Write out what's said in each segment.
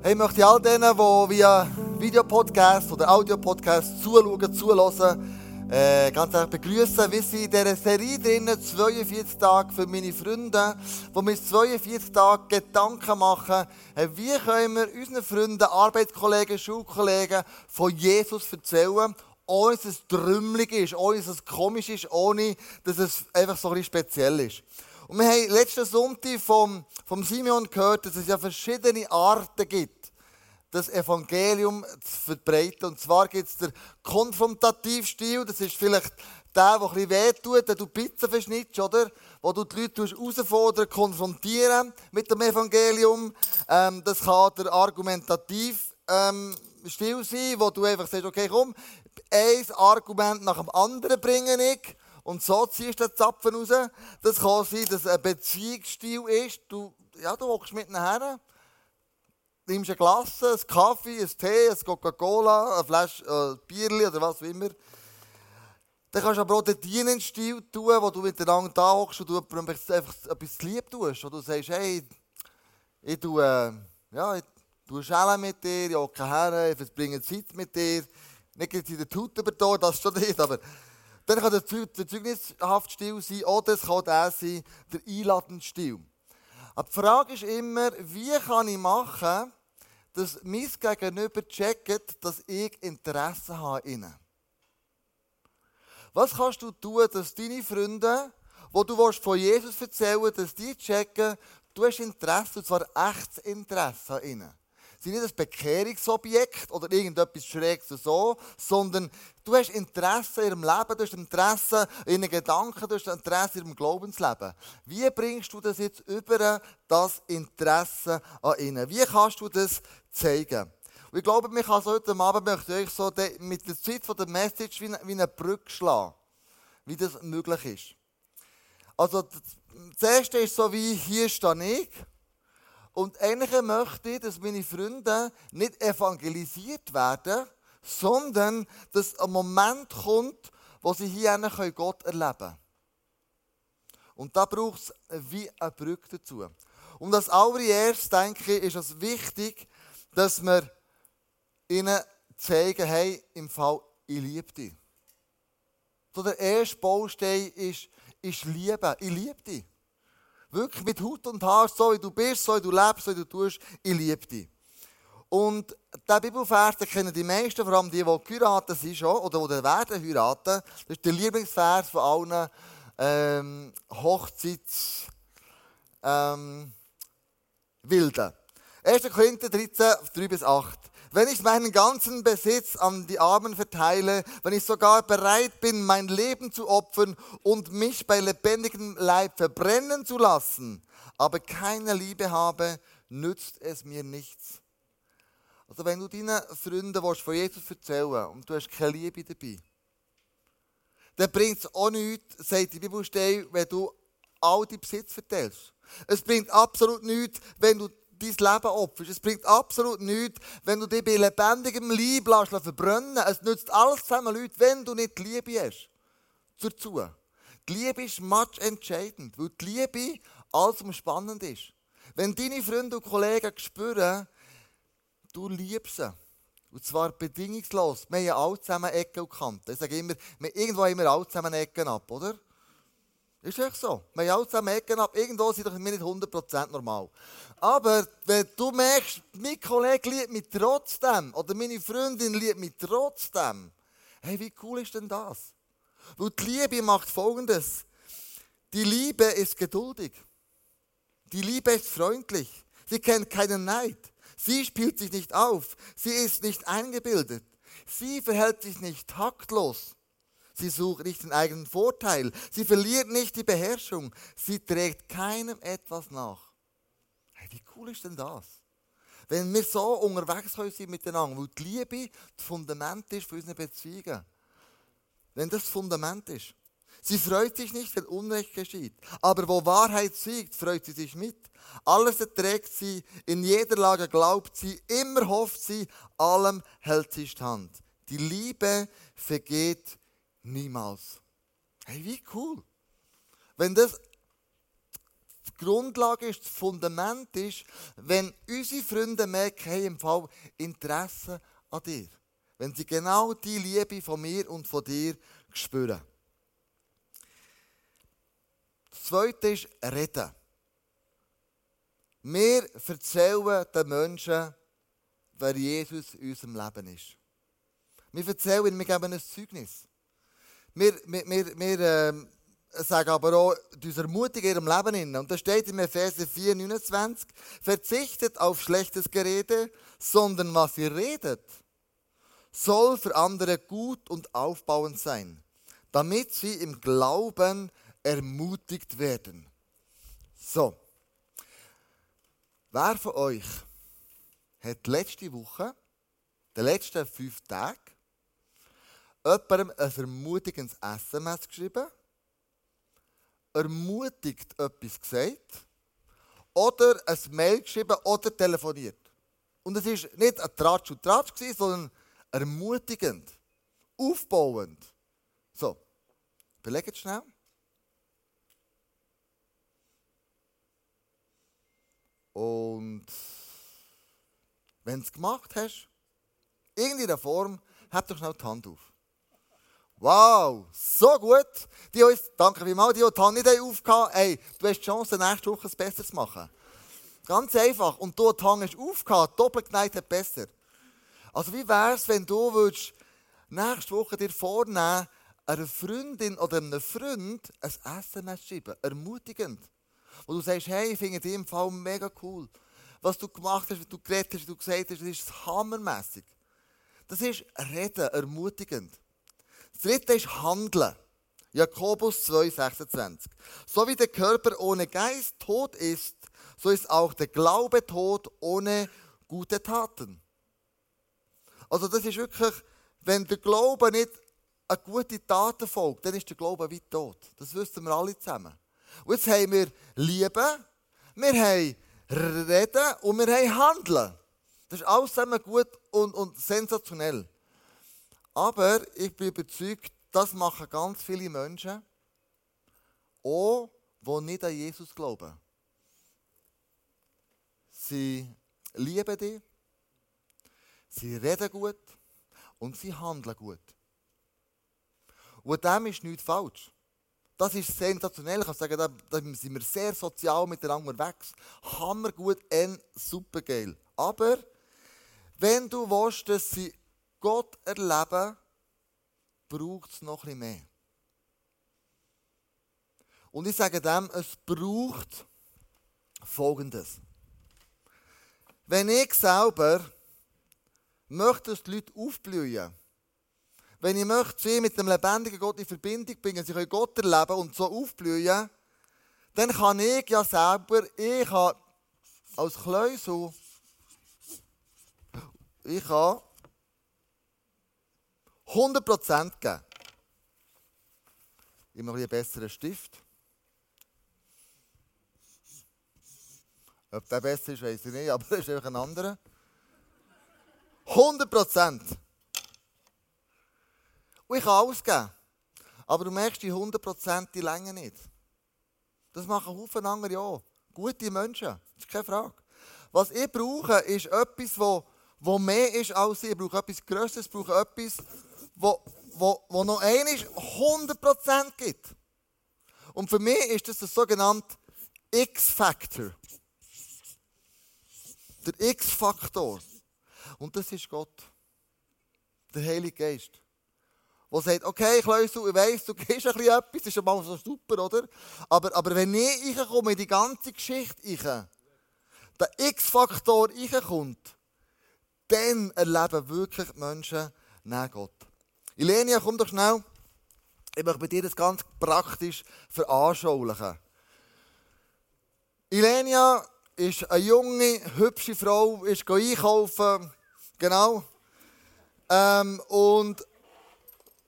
Hey, ich möchte all denen, die via Videopodcast oder Audiopodcast zuschauen, zuhören, äh, ganz herzlich begrüßen. Wir sind in dieser Serie drinnen, 42 Tage für meine Freunde, wo wir uns 42 Tage Gedanken machen, hey, wie können wir unseren Freunden, Arbeitskollegen, Schulkollegen von Jesus erzählen, ohne dass es trümmelig ist, ohne dass es komisch ist, ohne dass es einfach so ein bisschen speziell ist. Und wir haben letzten Sonntag vom, vom Simeon gehört, dass es ja verschiedene Arten gibt, das Evangelium zu verbreiten. Und zwar gibt es den Konfrontativstil, das ist vielleicht der, der ein bisschen wehtut, wenn du Pizza verschnittst, oder? Wo du die Leute herausfordern, konfrontieren mit dem Evangelium. Ähm, das kann der Argumentativ ähm, sein, wo du einfach sagst, okay, komm, ein Argument nach dem anderen bringe ich und so ziehst du den Zapfen raus. Das kann sein, dass es ein Beziehungsstil ist. Du, ja, du hockst mit nachher, nimmst ein Glas, ein Kaffee, ein Tee, ein Coca-Cola, eine Flasche äh, Bierli oder was auch immer. Dann kannst du aber auch den Dienenstil tun, wo du miteinander da hockst und du einfach etwas lieb tust. Wo du sagst, hey, ich tue, äh, ja, ich tue Schellen mit dir, ich hocke her, ich verbringe Zeit mit dir. Nicht in der Tut über das schon nicht, aber dann kann der, der zeugnishaft Stil sein oder es kann der sein, der einladende Stil. Aber die Frage ist immer, wie kann ich machen, dass mein Gegenüber checkt, dass ich Interesse habe an ihnen. Was kannst du tun, dass deine Freunde, wo du von Jesus erzählen dass die checken, du hast Interesse, und zwar echtes Interesse an ihnen sind nicht ein Bekehrungsobjekt oder irgendetwas Schräges so, sondern du hast Interesse in ihrem Leben, du hast Interesse in ihren Gedanken, du hast Interesse in ihrem Glaubensleben. Wie bringst du das jetzt über das Interesse an ihnen? Wie kannst du das zeigen? Und ich glaube, ich kann heute Abend möchte ich so mit der Zeit von der Message wie eine Brücke schlagen, wie das möglich ist. Also, das erste ist so wie, hier stehe ich. Und eigentlich möchte ich, dass meine Freunde nicht evangelisiert werden, sondern dass ein Moment kommt, wo sie hier Gott erleben können. Und da braucht es wie eine Brücke dazu. Und als allererstes denke ich, ist es wichtig, dass wir ihnen zeigen, hey, im Fall, ich liebe dich. So der erste Baustein ist, ist Liebe. Ich liebe dich. Wirklich mit Haut und Haar, so wie du bist, so wie du lebst, so wie du tust. Ich liebe dich. Und der Bibelvers, den kennen die meisten, vor allem die, die geheiratet sind schon, oder die werden heiraten. Das ist der Lieblingsvers von allen ähm, Hochzeits... Ähm, Wilden. 1. Korinther 13, 3 bis 8. Wenn ich meinen ganzen Besitz an die Armen verteile, wenn ich sogar bereit bin, mein Leben zu opfern und mich bei lebendigem Leib verbrennen zu lassen, aber keine Liebe habe, nützt es mir nichts. Also wenn du deinen Freunden von Jesus erzählen und du hast keine Liebe dabei, dann bringt es auch nichts, sagt die Bibelstelle, wenn du all die Besitz verteilst. Es bringt absolut nichts, wenn du dein Leben opferst. Es bringt absolut nichts, wenn du dich bei lebendigem Leib lässt verbrennen Es nützt alles zusammen, Leute, wenn du nicht die Liebe hast. Dazu. Die Liebe ist much entscheidend, weil die Liebe alles spannend ist. Wenn deine Freunde und Kollegen spüren, du liebst sie, und zwar bedingungslos. Wir haben ja alle zusammen Ecken und Kanten. Ich sage immer, irgendwo haben wir alle zusammen Ecken ab, oder? Ist echt so. Wir haben alle zusammen Ecken ab. Irgendwo sind wir nicht 100% normal. Aber wenn du merkst, mein Kollege liebt mich trotzdem, oder meine Freundin liebt mich trotzdem, hey, wie cool ist denn das? Weil die Liebe macht Folgendes. Die Liebe ist geduldig. Die Liebe ist freundlich. Sie kennt keinen Neid. Sie spielt sich nicht auf. Sie ist nicht eingebildet. Sie verhält sich nicht taktlos. Sie sucht nicht den eigenen Vorteil. Sie verliert nicht die Beherrschung. Sie trägt keinem etwas nach. Hey, wie cool ist denn das? Wenn wir so unterwegs sein miteinander, weil die Liebe das Fundament ist für unsere Beziehungen. Wenn das Fundament ist. Sie freut sich nicht, wenn Unrecht geschieht. Aber wo Wahrheit siegt, freut sie sich mit. Alles erträgt sie, in jeder Lage glaubt sie, immer hofft sie, allem hält sie stand. Die Liebe vergeht Niemals. Hey, wie cool. Wenn das Grundlage ist, das Fundament ist, wenn unsere Freunde merken, hey, im Fall Interesse an dir. Wenn sie genau die Liebe von mir und von dir spüren. Das Zweite ist Reden. Wir erzählen den Menschen, wer Jesus in unserem Leben ist. Wir erzählen, wir geben ein Zeugnis. Wir, wir, wir, äh, sagen aber auch, uns ermutigen in ihrem Leben. Hin. Und da steht in Epheser 4, 29, verzichtet auf schlechtes Gerede, sondern was ihr redet, soll für andere gut und aufbauend sein, damit sie im Glauben ermutigt werden. So. Wer von euch hat letzte Woche, die letzten fünf Tage, jemandem ein ermutigendes SMS geschrieben, ermutigt etwas gesagt oder ein Mail geschrieben oder telefoniert. Und es war nicht ein Tratsch und Tratsch, sondern ermutigend, aufbauend. So, belegt schnell. Und wenn du es gemacht hast, in irgendeiner Form, heb doch schnell die Hand auf. Wow, so gut. Die uns, danke vielmals, die, Hand nicht aufgehauen ey, du hast die Chance, nächste Woche es besser zu machen. Ganz einfach. Und du Hand hast aufgehauen, doppelt geneigt besser. Also wie wäre es, wenn du würdest nächste Woche dir vornehmen, einer Freundin oder einem Freund ein SMS schreiben, ermutigend. Wo du sagst, hey, ich finde dich im Fall mega cool. Was du gemacht hast, was du geredet hast, was du gesagt hast, das ist hammermässig. Das ist Reden, ermutigend. Das dritte ist Handeln. Jakobus 2, 26. So wie der Körper ohne Geist tot ist, so ist auch der Glaube tot ohne gute Taten. Also das ist wirklich, wenn der Glaube nicht eine gute Tat folgt, dann ist der Glaube wie tot. Das wissen wir alle zusammen. Und jetzt haben wir Liebe, wir haben Reden und wir haben Handeln. Das ist alles zusammen gut und, und sensationell. Aber ich bin überzeugt, das machen ganz viele Menschen, auch die nicht an Jesus glauben. Sie lieben dich, sie reden gut und sie handeln gut. Und dem ist nichts falsch. Das ist sensationell. Ich kann sagen, da, da sind wir sehr sozial miteinander unterwegs. Hammergut, ein super geil. Aber wenn du willst, dass sie Gott erleben, braucht es noch etwas mehr. Und ich sage dem, es braucht Folgendes. Wenn ich selber möchte, dass die Leute aufblühen, wenn ich möchte, sie mit dem lebendigen Gott in Verbindung bringen, sie können Gott erleben und so aufblühen, dann kann ich ja selber, ich kann als Kleusel, ich kann 100% geben. Mache einen besseren Stift. Ob der besser ist, weiß ich nicht, aber das ist einfach ein anderer. 100%. Und ich kann alles geben. Aber du merkst, die 100% die Länge nicht. Das machen Haufen andere auch. Gute Menschen, das ist keine Frage. Was ich brauche, ist etwas, wo mehr ist als ich. Ich brauche etwas Größeres, ich brauche etwas, wo, wo, wo noch einmal 100% gibt. Und für mich ist das der sogenannte X-Factor. Der X-Faktor. Und das ist Gott. Der Heilige Geist. Der sagt, okay, Kleusel, ich weiss, du gehst ein bisschen etwas, ist mal so super, oder? Aber, aber wenn ich reinkomme in die ganze Geschichte rein, der X-Faktor reinkommt, dann erleben wirklich die Menschen nach Gott. Ilenia, komm doch schnell. Ich möchte bei dir das ganz praktisch veranschaulichen. Ilenia ist eine junge, hübsche Frau, ist einkaufen. Genau. Ähm, und,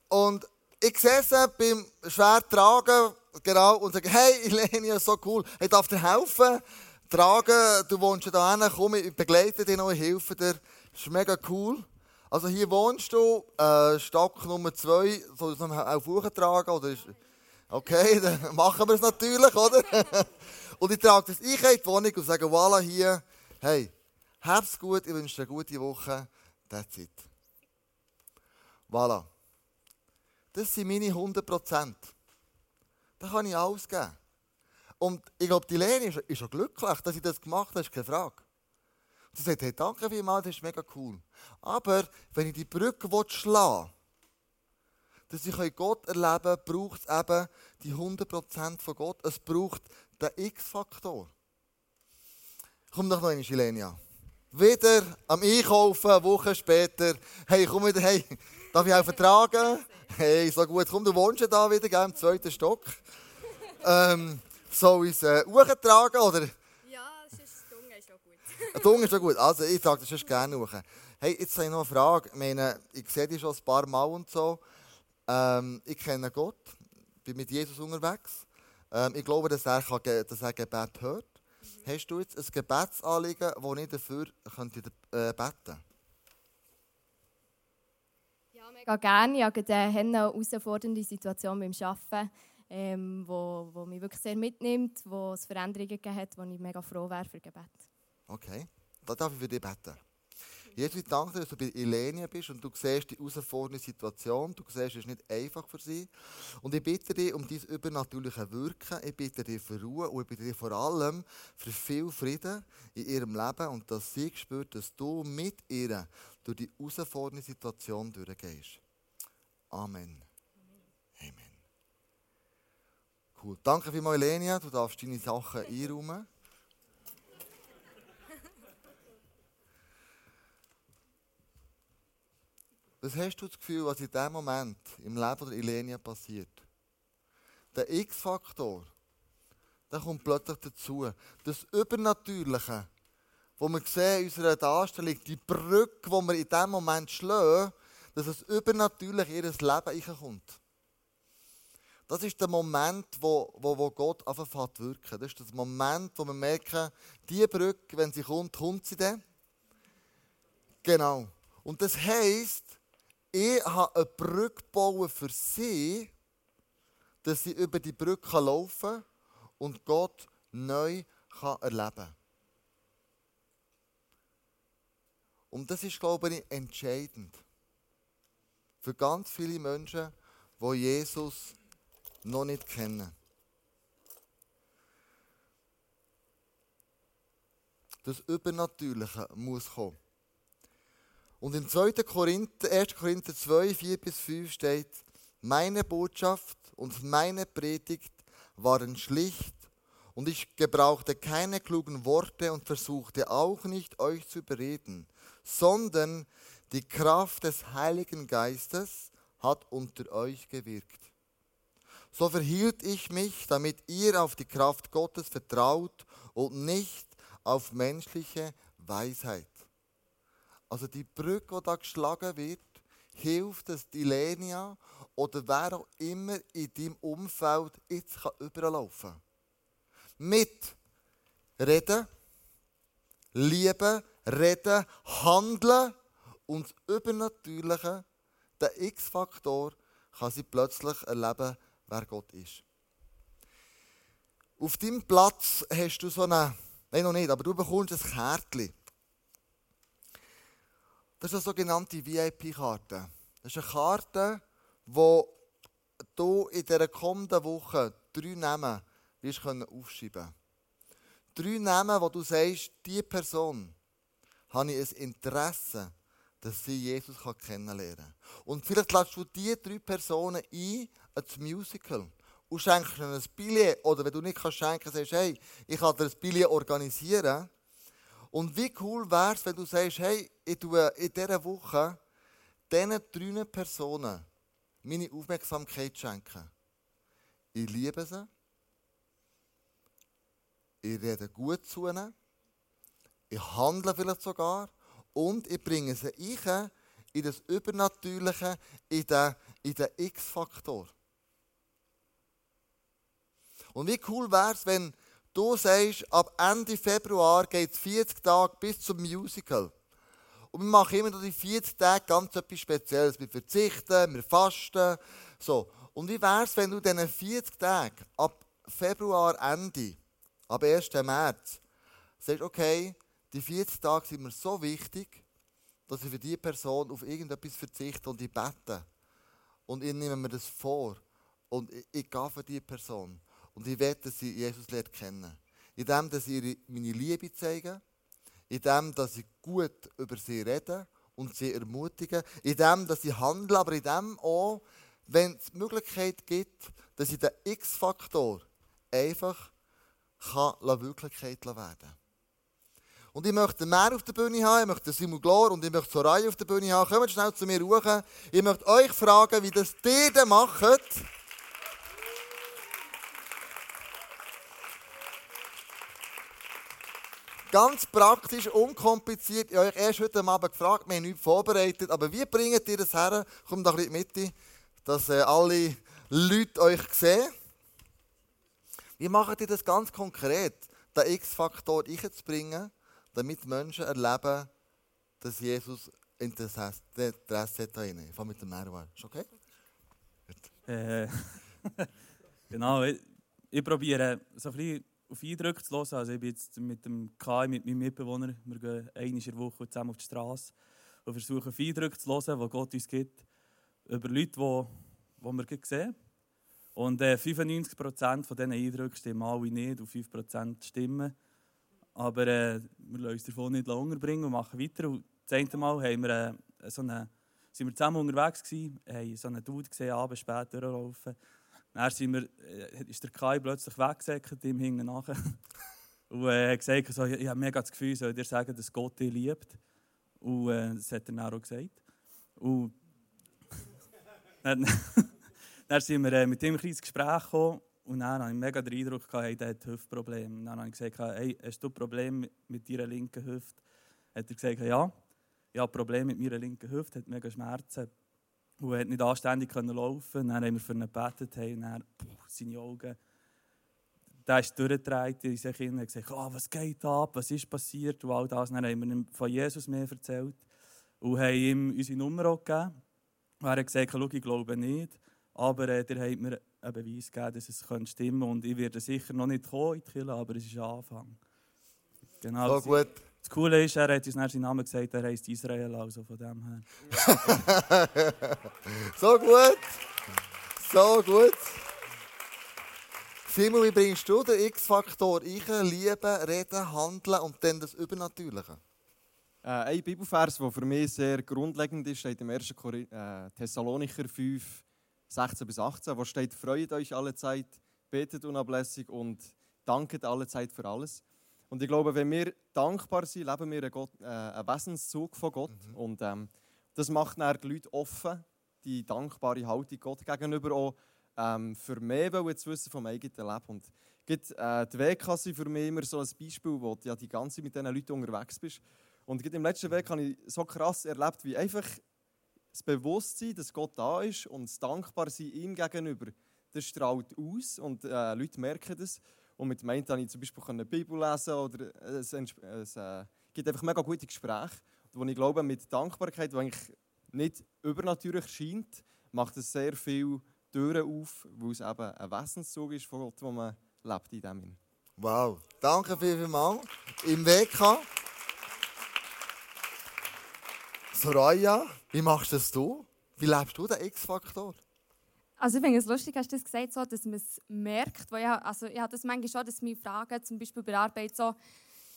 und ich sehe sie beim schwer tragen, genau, und sage, hey Ilenia, so cool, ich darf dir helfen, tragen, du wohnst ja da hin, komm, ich begleite dich noch, ich helfe dir. Das ist mega cool. Also hier wohnst du, äh, Stock Nummer 2, soll ich es auf Uhr tragen? Oder ist, okay, dann machen wir es natürlich, oder? Und ich trage das ich in die Wohnung und sage, voilà, hier, hey, hab's gut, ich wünsche dir eine gute Woche, that's it. Voilà. Das sind meine 100 Prozent. Da kann ich alles geben. Und ich glaube, die ist, ist schon glücklich, dass ich das gemacht habe, ist keine Frage. Sie sagt, hey, danke vielmals, das ist mega cool. Aber wenn ich die Brücke schlagen will, dass ich Gott erleben kann, braucht es eben die 100% von Gott. Es braucht den X-Faktor. Komm doch noch in Ilenia. Wieder am Einkaufen, eine Woche später. Hey, komm wieder, hey, darf ich auch vertragen? Hey, so gut, komm, du wohnst ja da wieder, gell, im zweiten Stock. ähm, soll ich es äh, hochtragen, oder? Ja, sonst Dunge ist auch gut. Ein Dunge ist auch gut, also ich sage das ist gerne hoch. Hey, jetzt habe ich noch eine Frage. Ich meine, ich sehe dich schon ein paar Mal und so. Ähm, ich kenne Gott, bin mit Jesus unterwegs. Ähm, ich glaube, dass er, kann, dass er Gebet hört. Mhm. Hast du jetzt ein Gebetsanliegen, das ich dafür könnte, äh, beten Ja, mega gerne. Ich habe eine herausfordernde Situation beim Arbeiten, ähm, wo, wo mich wirklich sehr mitnimmt, wo es Veränderungen gegeben hat, wo ich mega froh wäre für Gebet. Okay, da darf ich für dich beten. Jesus, ich danke dir, dass du bei Elenia bist und du siehst die herausfordernde Situation. Du siehst, es ist nicht einfach für sie. Und ich bitte dich um dein übernatürliche Wirken. Ich bitte dich für Ruhe und ich bitte dich vor allem für viel Frieden in ihrem Leben und dass sie spürt, dass du mit ihr durch die herausfordernde Situation durchgehst. Amen. Amen. Cool. Danke vielmals, Elenia. Du darfst deine Sachen einräumen. Was hast du das Gefühl, was in diesem Moment im Leben der Ilenia passiert? Der X-Faktor, der kommt plötzlich dazu. Das Übernatürliche, wo wir sehen in unserer Darstellung, die Brücke, die wir in diesem Moment schlagen, dass es übernatürlich in ihr Leben reinkommt. Das ist der Moment, wo, wo, wo Gott anfängt zu wirken. Das ist der Moment, wo wir merken, diese Brücke, wenn sie kommt, kommt sie dann. Genau. Und das heisst, ich habe eine Brücke gebaut für sie, dass sie über die Brücke laufen kann und Gott neu erleben kann. Und das ist, glaube ich, entscheidend. Für ganz viele Menschen, die Jesus noch nicht kennen. Das Übernatürliche muss kommen. Und in 2. Korinther, 1. Korinther 2, 4 bis 5 steht, meine Botschaft und meine Predigt waren schlicht und ich gebrauchte keine klugen Worte und versuchte auch nicht, euch zu überreden, sondern die Kraft des Heiligen Geistes hat unter euch gewirkt. So verhielt ich mich, damit ihr auf die Kraft Gottes vertraut und nicht auf menschliche Weisheit. Also die Brücke, die da geschlagen wird, hilft, dass die Lenia oder wer auch immer in deinem Umfeld jetzt überlaufen kann. Mit Reden, Lieben, Reden, Handeln und das Übernatürliche, der X-Faktor, kann sie plötzlich erleben, wer Gott ist. Auf deinem Platz hast du so eine, nein noch nicht, aber du bekommst ein Kärtchen. Das ist eine sogenannte VIP-Karte. Das ist eine Karte, wo du in dieser kommenden Woche drei Namen wirst aufschreiben können. Drei Namen, wo du sagst, diese Person habe ich ein Interesse, dass sie Jesus kennenlernen kann. Und vielleicht lässt du diese drei Personen ein ans Musical und schenkst ihnen ein Billett. Oder wenn du nicht schenken kannst, sagst du, hey, ich kann dir ein Billett organisieren. Und wie cool wäre es, wenn du sagst, hey, ich tue in dieser Woche diesen drei Personen meine Aufmerksamkeit schenken. Ich liebe sie. Ich rede gut zu ihnen. Ich handle vielleicht sogar. Und ich bringe sie ein in das Übernatürliche, in den, in den X-Faktor. Und wie cool wäre es, wenn Du sagst, ab Ende Februar geht es 40 Tage bis zum Musical. Und wir machen immer noch die 40 Tage ganz etwas Spezielles. Wir verzichten, wir fasten. So. Und wie wäre es, wenn du diese 40 Tage ab Februar Ende ab 1. März sagst, okay, die 40 Tage sind mir so wichtig, dass ich für diese Person auf irgendetwas verzichte und ich bete. Und ich nehme mir das vor. Und ich, ich gehe für diese Person. Und ich werde, dass sie Jesus lernt kennen. Indem, dass ich meine Liebe zeige, indem, dass ich gut über sie rede und sie ermutige, indem, dass ich handle, aber indem auch, wenn es die Möglichkeit gibt, dass ich den X-Faktor einfach kann Wirklichkeit werden kann. Und ich möchte mehr auf der Bühne haben, ich möchte Simon Glor und ich möchte Soraya auf der Bühne haben. Kommt schnell zu mir hoch. Ich möchte euch fragen, wie das ihr macht. Ganz praktisch, unkompliziert. Ich habe euch erst heute Abend gefragt, wir haben nichts vorbereitet. Aber wie bringt ihr das her? Kommt ein bisschen in die Mitte, dass äh, alle Leute euch sehen. Wie macht ihr das ganz konkret, den X-Faktor einzubringen, damit Menschen erleben, dass Jesus Interesse hat an? Ich fange mit dem Merwan. Ist okay? Äh, genau, ich, ich probiere so viel auf Eindrücke zu hören. Also ich bin jetzt mit dem Kai, mit meinem Mitbewohner, wir gehen einmal in der Woche zusammen auf die Straße und versuchen auf Eindrücke zu hören, die Gott uns gibt, über Leute, die, die wir sehen. Und äh, 95% von diesen Eindrücken stimmen alle nicht und 5% stimmen. Aber äh, wir lassen uns davon nicht länger bringen und machen weiter. Und das eine Mal haben wir, äh, so eine, sind wir zusammen unterwegs gewesen, haben so einen Dude gesehen, abends spät durchlaufen. Dann sind wir, äh, ist der Kai plötzlich weggesäckert, ihm hinten nachher. Und er äh, gesagt, so, ich habe mega das Gefühl, soll dir sagen, dass Gott dich liebt. Und äh, das hat er dann auch gesagt. Und dann, dann sind wir äh, mit ihm ein kleines Gespräch gekommen. Und dann hatte ich mega den Eindruck, gehabt, hey, der hat Hüftprobleme. Dann habe ich gesagt, hey, hast du ein Problem mit deiner linken Hüfte? Hat er gesagt, ja, ich habe ein Problem mit meiner linken Hüfte, hat mega Schmerzen und er nicht anständig laufen Dann haben wir für ihn gebetet, hey, und dann, puh, seine Augen, der ist durchgedreht in sich hin und gesagt, oh, was geht ab, was ist passiert und all das. Dann haben wir ihm von Jesus mehr erzählt und haben ihm unsere Nummer auch gegeben. Und er hat gesagt, ich glaube nicht, aber äh, der hat mir einen Beweis gegeben, dass es stimmen könnte. Und ich werde sicher noch nicht kommen in die Kirche, aber es ist ein Anfang. Genau, so gut. Das Coole ist, er hat uns seinen Namen gesagt, er heißt Israel, also von dem her. so gut. So gut. Simon, wie bringst du den X-Faktor ein? Lieben, reden, handeln und dann das Übernatürliche? Äh, ein Bibelvers, der für mich sehr grundlegend ist, steht im 1. Äh, Thessalonicher 5, 16 bis 18, wo steht: Freut euch alle Zeit, betet unablässig und danket alle Zeit für alles. Und ich glaube, wenn wir dankbar sind, leben wir einen, Gott, äh, einen Wesenszug von Gott. Mhm. Und ähm, das macht dann die Leute offen, die dankbare Haltung Gott gegenüber auch ähm, für mehr zu wissen vom eigenen Leben. Und gibt, äh, die WK für mich immer so ein Beispiel, wo du ja die ganze Zeit mit diesen Leuten unterwegs bist. Und im letzten Weg habe ich so krass erlebt, wie einfach das Bewusstsein, dass Gott da ist und das Dankbarsein ihm gegenüber, das strahlt aus und äh, Leute merken das. Und mit dem einen konnte ich zum Beispiel eine Bibel lesen oder es, es, äh, gibt einfach mega gute Gespräche, wo ich glaube, mit Dankbarkeit, die eigentlich nicht übernatürlich scheint, macht es sehr viele Türen auf, weil es eben ein Wesenszug ist von Gott, wo man lebt in dem Wow, danke vielmals. Im WK. Soraya, wie machst das du? Wie lebst du den X-Faktor? Also ich finde es lustig, hast du das gesagt, so, dass man es merkt. Weil ich, also ich habe das manchmal schon, dass mich fragen, zum Beispiel bei Arbeit so,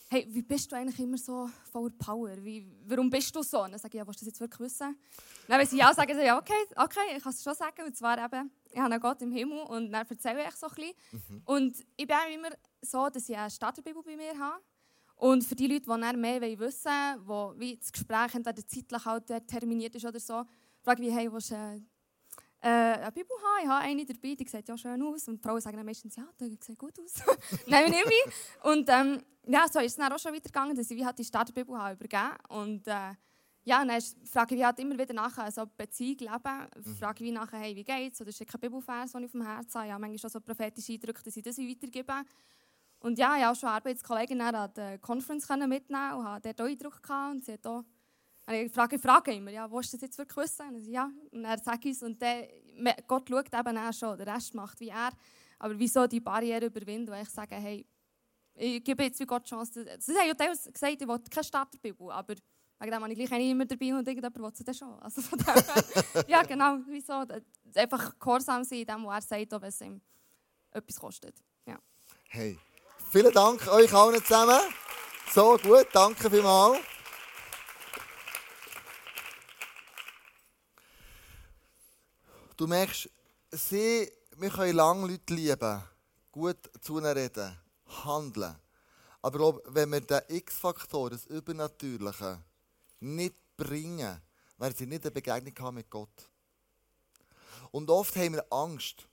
hey, wie bist du eigentlich immer so voller Power? Wie, warum bist du so? Und dann sage ich, ja, willst du das jetzt wirklich wissen? dann, wenn sie ja sagen, sie, ja, okay, okay, ich kann es schon sagen. Und zwar eben, ich habe einen Gott im Himmel und dann erzähle ich so ein bisschen. Mhm. Und ich bin immer so, dass ich eine Starterbibel bei mir habe. Und für die Leute, die mehr wissen wollen, wo wie das Gespräch entweder zeitlich halt terminiert ist oder so, frage ich, hey, willst du äh, eine Bibel habe. Ich habe eine dabei, die sieht ja schön aus. Und die Frauen sagen dann meistens, ja, die sieht gut aus. Nein, nehme ich. Und ähm, ja, so ist es dann auch schon weitergegangen, dass ich wie halt die Starterbibel habe übergeben Und äh, ja, dann frage ich wie halt immer wieder nachher, also Beziehung leben, mhm. frage ich wie nachher, hey, wie geht's? Oder ist kein Bibelfers, den ich auf dem Herzen habe. Ja, manchmal schon so prophetische Eindrücke, dass ich das weitergebe. Und ja, ich habe auch schon Arbeitskollegen an der Conference mitnehmen und hatte dort auch Eindruck gehabt. Und sie hat auch und ich frage, frage immer, ja, wo ist das jetzt wirklich wissen? Und ja, und er sagt uns, und der, Gott schaut eben auch schon, der Rest macht wie er. Aber wieso die Barriere überwinden, wo ich sage, hey, ich gebe jetzt wie Gott die Chance. Sie haben ja teils gesagt, ich will keine Starterbibel, aber wegen dem habe ich gleich immer dabei und irgendjemand will sie dann schon. Also von dem ja genau, wieso? Einfach gehorsam sein in dem, was er sagt, auch wenn es ihm etwas kostet. Ja. Hey, vielen Dank euch allen zusammen. So gut, danke vielmals. Du merkst, sie, wir können lange Leute lieben, gut zu ihnen reden, handeln. Aber glaub, wenn wir den X-Faktor, das Übernatürliche, nicht bringen, werden sie nicht eine Begegnung haben mit Gott. Und oft haben wir Angst,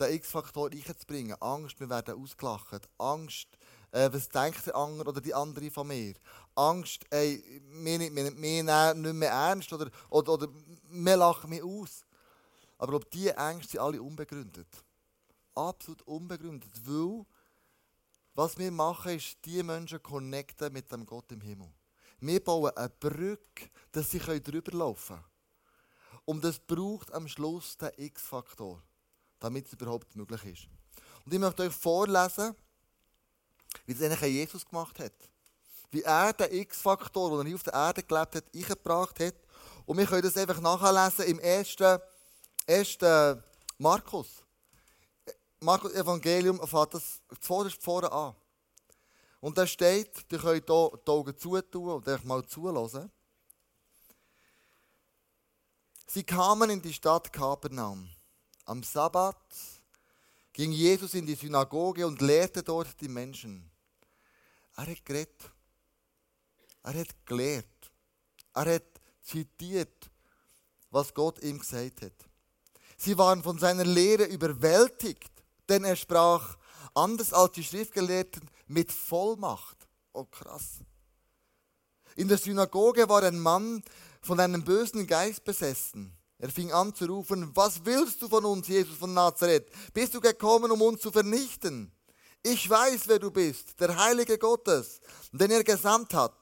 den X-Faktor einzubringen. Angst, wir werden ausgelacht. Angst, äh, was denkt der andere oder die andere von mir. Angst, ey, wir nicht, wir nicht mehr ernst oder, oder, oder wir lachen mich aus. Aber ob diese Ängste sind alle unbegründet. Absolut unbegründet. Weil, was wir machen, ist, die Menschen connecten mit dem Gott im Himmel. Wir bauen eine Brücke, dass sie drüber laufen können. Und das braucht am Schluss den X-Faktor, damit es überhaupt möglich ist. Und ich möchte euch vorlesen, wie das eigentlich Jesus gemacht hat. Wie er den X-Faktor, den er hier auf der Erde gelebt hat, eingebracht hat. Und wir können das einfach nachlesen im ersten, ersten Markus. Markus Evangelium fängt das zuvorderst vorne an. Und da steht, ihr könnt hier die Augen zutun und einfach mal zulassen. Sie kamen in die Stadt Kapernaum. Am Sabbat ging Jesus in die Synagoge und lehrte dort die Menschen. Er hat geredet. Er hat gelehrt. Er hat zitiert, was Gott ihm gesagt hat. Sie waren von seiner Lehre überwältigt, denn er sprach, anders als die Schriftgelehrten, mit Vollmacht. Oh krass. In der Synagoge war ein Mann von einem bösen Geist besessen. Er fing an zu rufen, was willst du von uns, Jesus von Nazareth? Bist du gekommen, um uns zu vernichten? Ich weiß, wer du bist, der Heilige Gottes, den er gesandt hat.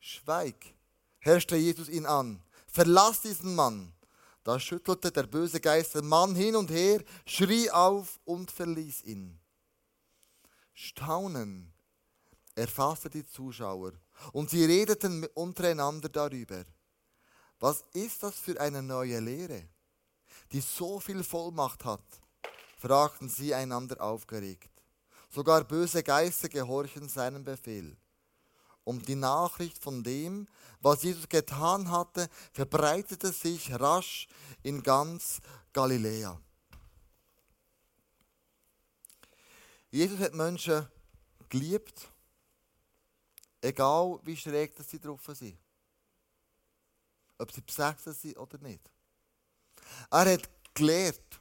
Schweig, herrschte Jesus ihn an. Verlass diesen Mann. Da schüttelte der böse Geist den Mann hin und her, schrie auf und verließ ihn. Staunen erfasste die Zuschauer und sie redeten untereinander darüber. Was ist das für eine neue Lehre, die so viel Vollmacht hat? fragten sie einander aufgeregt. Sogar böse Geister gehorchen seinem Befehl. Und die Nachricht von dem, was Jesus getan hatte, verbreitete sich rasch in ganz Galiläa. Jesus hat Menschen geliebt, egal wie schräg sie drauf sind. Ob sie besessen sind oder nicht. Er hat gelehrt.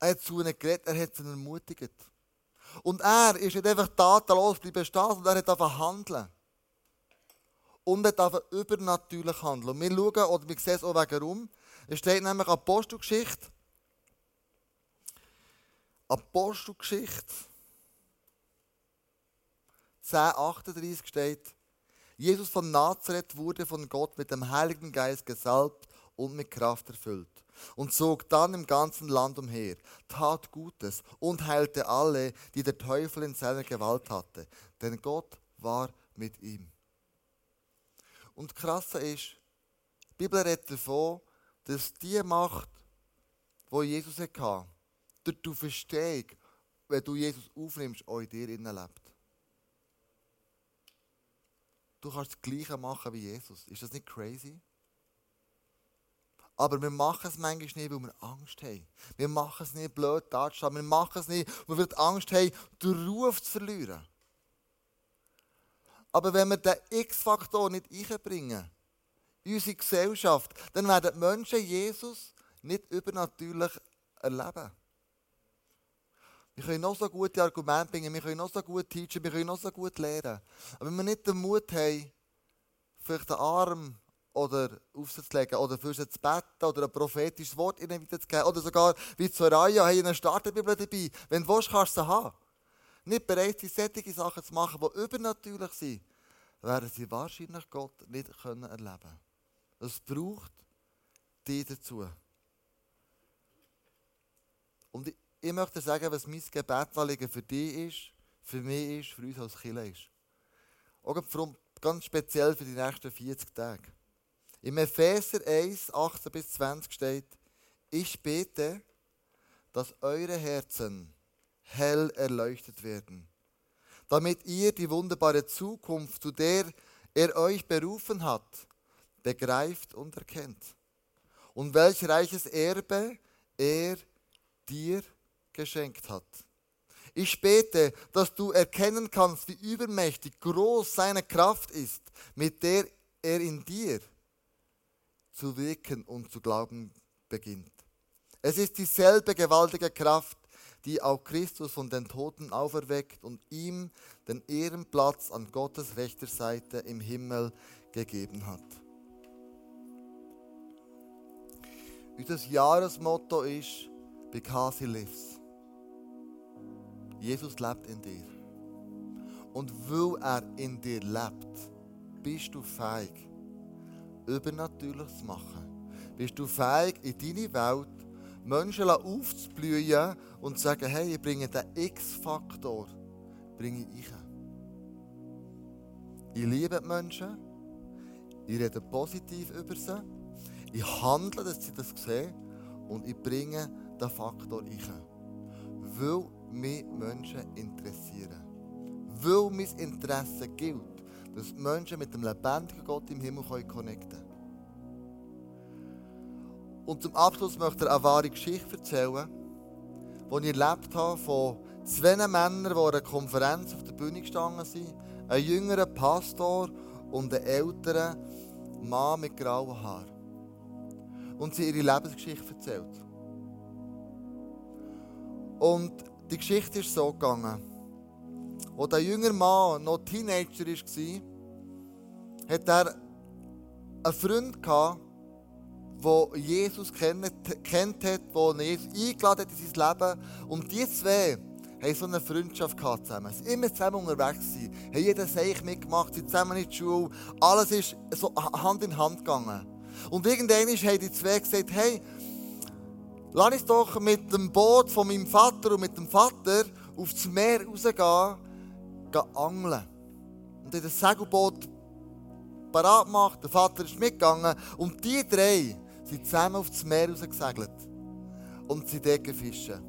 Er hat zu ihnen geredet, er hat sie ermutigt. Und er ist nicht einfach tatenlos bleiben stehen, sondern er hat einfach handeln. Und er einfach übernatürlich handeln. Und wir schauen, oder wir sehen es auch wegen rum. Es steht nämlich Apostelgeschichte. Apostelgeschichte 10,38 steht, Jesus von Nazareth wurde von Gott mit dem Heiligen Geist gesalbt und mit Kraft erfüllt und zog dann im ganzen Land umher, tat Gutes und heilte alle, die der Teufel in seiner Gewalt hatte, denn Gott war mit ihm. Und krasser ist, die Bibel redet davon, dass die Macht, wo Jesus hatte, durch die Verstehung, wenn du Jesus aufnimmst, auch in dir lebt. Du kannst das Gleiche machen wie Jesus. Ist das nicht crazy? Aber wir machen es manchmal nicht, weil wir Angst haben. Wir machen es nicht blöd dazustehen. Wir machen es nicht, weil wir Angst haben, den Ruf zu verlieren. Aber wenn wir den X-Faktor nicht einbringen, in unsere Gesellschaft, dann werden die Menschen Jesus nicht übernatürlich erleben. Wir können noch so gute Argumente bringen, wir können noch so gut teachen, wir können noch so gut lernen. Aber wenn wir nicht den Mut haben, vielleicht den Arm oder aufzulegen oder für sie zu beten oder ein prophetisches Wort ihnen weiterzugeben oder sogar wie zu Raya, hey, eine Starterbibel dabei. Wenn du willst, kannst du sie haben. Nicht bereit sind, solche Sachen zu machen, die übernatürlich sind, werden sie wahrscheinlich Gott nicht können erleben können. Es braucht die dazu. Und ich, ich möchte sagen, was mein Gebetsanliegen für dich ist, für mich ist, für uns als Kirche ist. Auch ganz speziell für die nächsten 40 Tage. Im Epheser 1, 18 bis 20 steht, ich bete, dass eure Herzen hell erleuchtet werden, damit ihr die wunderbare Zukunft, zu der er euch berufen hat, begreift und erkennt. Und welch reiches Erbe er dir geschenkt hat. Ich bete, dass du erkennen kannst, wie übermächtig groß seine Kraft ist, mit der er in dir zu wirken und zu glauben beginnt. Es ist dieselbe gewaltige Kraft, die auch Christus von den Toten auferweckt und ihm den Ehrenplatz an Gottes rechter Seite im Himmel gegeben hat. Unser Jahresmotto ist Because he lives. Jesus lebt in dir. Und weil er in dir lebt, bist du fähig, Übernatürliches machen. Bist du fähig, in deine Welt Menschen aufzublühen und zu sagen, hey, ich bringe den X-Faktor, bringe ich rein. Ich liebe die Menschen, ich rede positiv über sie, ich handle, dass sie das sehen und ich bringe den Faktor rein. Weil mich Menschen interessieren. Weil mein Interesse gilt, dass Menschen mit dem lebendigen Gott im Himmel connecten können. Und zum Abschluss möchte ich eine wahre Geschichte erzählen, die ich erlebt habe von zwei Männern, die an einer Konferenz auf der Bühne gestanden sind. Ein jüngerer Pastor und ein älterer Mann mit grauen Haaren. Und sie ihre Lebensgeschichte erzählt. Und die Geschichte ist so gegangen. Als der jüngere Mann noch Teenager war, hat er einen Freund gehabt, der Jesus kennt, hat, der Jesus eingeladen hat in sein Leben. Und die zwei haben so eine Freundschaft gehabt zusammen. Sie immer zusammen unterwegs sein. Haben jeder Seich mitgemacht, sind zusammen in die Schule. Alles ist so Hand in Hand gegangen. Und irgendwann haben die zwei gesagt, hey, lass uns doch mit dem Boot von meinem Vater und mit dem Vater aufs Meer rausgehen, gehen angeln. Und in das Segelboot parat gemacht, der Vater ist mitgegangen und die drei sind zusammen aufs Meer rausgesegelt und sie dort fischen.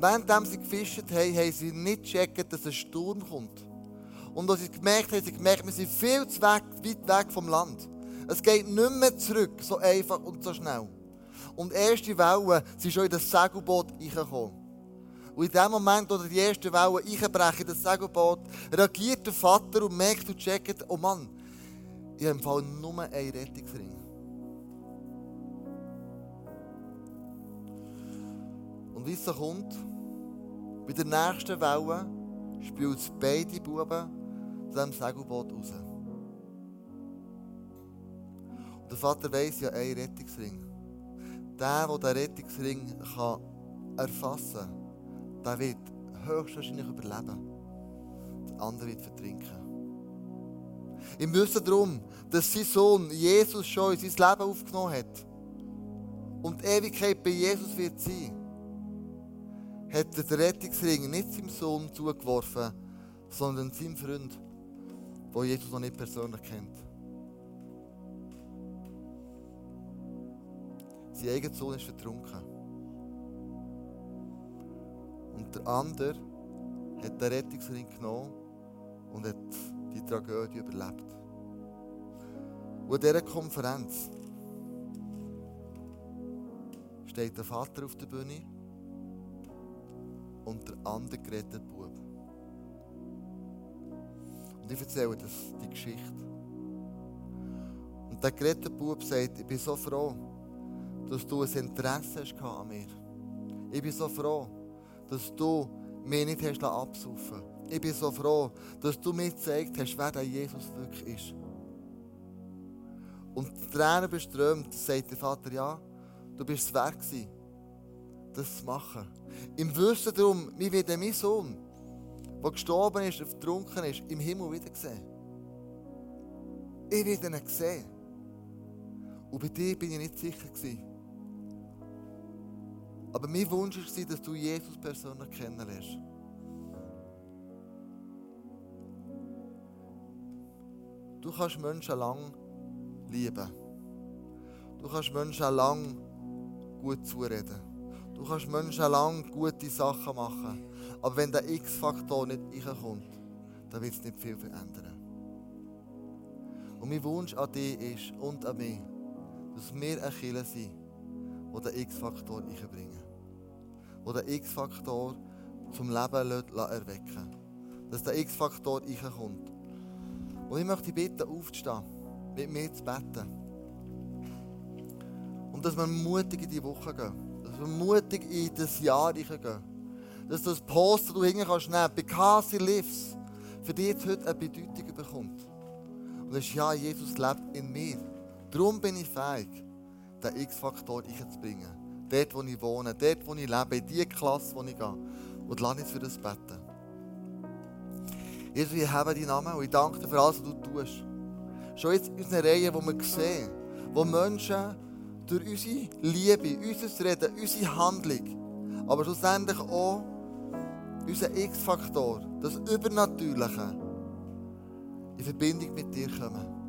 Während sie gefischt haben, haben sie nicht gecheckt, dass ein Sturm kommt. Und als sie gemerkt haben, sie gemerkt, wir sind viel zu weit, weit weg vom Land. Es geht nicht mehr zurück, so einfach und so schnell. Und erste Wellen sind schon in das Segelboot reingekommen. Und in dem Moment, wo die erste Welle einbrechen in das Segelboot, reagiert der Vater und merkt und checkt, oh Mann, ich habe im Fall nur einen Rettungsring. Und wie es so kommt, bei der nächsten Welle spielt es beide Buben zu diesem Segelboot raus. Und der Vater weiss ja einen Rettungsring. Der, der den Rettungsring kann erfassen kann, der wird höchstwahrscheinlich überleben. Der andere wird vertrinken. Im Wissen darum, dass sein Sohn Jesus schon in sein Leben aufgenommen hat und die Ewigkeit bei Jesus wird sein, hat er den Rettungsring nicht seinem Sohn zugeworfen, sondern seinem Freund, den Jesus noch nicht persönlich kennt. Sein eigener Sohn ist vertrunken. Der andere hat den Rettungsring genommen und hat die Tragödie überlebt. Und an dieser Konferenz steht der Vater auf der Bühne und der andere gerettete Bub. Und ich erzähle das, die Geschichte. Und der gerettete Bub sagt, ich bin so froh, dass du ein Interesse hast an mir. Ich bin so froh, dass du mich nicht hast absaufen Ich bin so froh, dass du mir gezeigt hast, wer der Jesus wirklich ist. Und die Tränen beströmt, sagt der Vater, ja, du bist es wert gewesen, das zu machen. Im Wissen darum, wir werden mein Sohn, der gestorben ist, ertrunken ist, im Himmel wieder sehen. Ich werde ihn sehen. Und bei dir bin ich nicht sicher gewesen. Aber mein Wunsch war, dass du Jesus persönlich kennenlernst. Du kannst Menschen lang lieben. Du kannst Menschen lang gut zureden. Du kannst Menschen lang gute Sachen machen. Aber wenn der X-Faktor nicht reinkommt, dann wird es nicht viel verändern. Und mein Wunsch an dich ist und an mich, dass wir ein Killer sind, der den X-Faktor reinbringen. Der den X-Faktor zum Leben erwecken Dass der X-Faktor reinkommt. Und ich möchte dich bitten, aufzustehen, mit mir zu beten. Und dass wir mutig in die Woche gehen. Dass wir mutig in das Jahr gehen. Dass das Poster, du hinten kannst nehmen, because he lives, für dich heute eine Bedeutung bekommt. Und das ist, ja, Jesus lebt in mir. Darum bin ich fähig, den X-Faktor reinzubringen. Dort, wo ich wohne, dort, wo ich lebe, in die Klasse, wo ich gehe. Und lass jetzt für das beten. Jesus, ich habe deinen Namen und ich danke dir für alles, was du tust. Schon jetzt in unserer Reihe, wo wir sehen, wo Menschen durch unsere Liebe, unser Reden, unsere Handlung, aber schlussendlich auch unser X-Faktor, das Übernatürliche, in Verbindung mit dir kommen.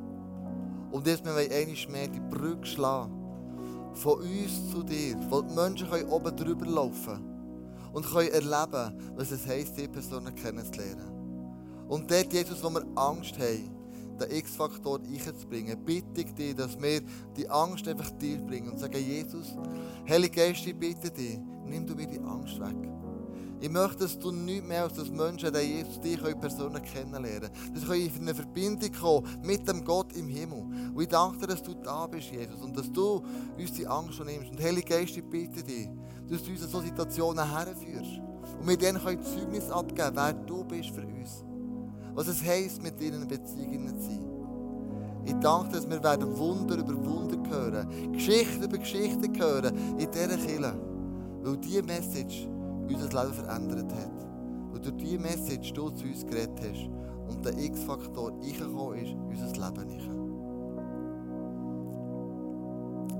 Und jetzt wir einmal mehr die Brücke schlagen. Von uns zu dir, wo die Menschen oben drüber laufen können und können erleben, was es heisst, die Personen kennenzulernen. Und dort, Jesus, wo wir Angst haben, den X-Faktor einzubringen, bitte ich dich, dass wir die Angst einfach dir bringen und sagen, Jesus, Heilige Geist, ich bitte dich, nimm du mir die Angst weg. Ich möchte, dass du nicht mehr als das Menschen, die Jesus dich persönlich kennenlernen können. Dass sie in eine Verbindung kommen mit dem Gott im Himmel. Und ich danke dir, dass du da bist, Jesus, und dass du uns die Angst schon nimmst. Und Heilige Geist, ich bitte dich, dass du uns in solche Situationen herführst. Und wir dann können Zeugnis abgeben, wer du bist für uns was es heisst, mit ihnen in Beziehungen zu sein. Ich danke, dass wir werden Wunder über Wunder hören, Geschichten über Geschichten hören in dieser Kirche, weil diese Message unser Leben verändert hat. Weil durch diese Message du zu uns geredet hast und der X-Faktor reingekommen ist unser Leben hinein.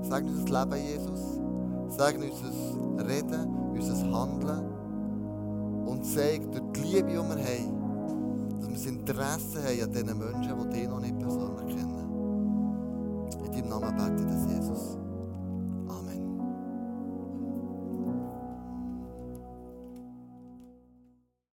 Sag unser Leben, Jesus. Sag unser Reden, unser Handeln. Und zeig durch die Liebe, die wir haben, dass wir das Interesse haben an diesen Menschen, die dich noch nicht persönlich kennen. In deinem Namen bete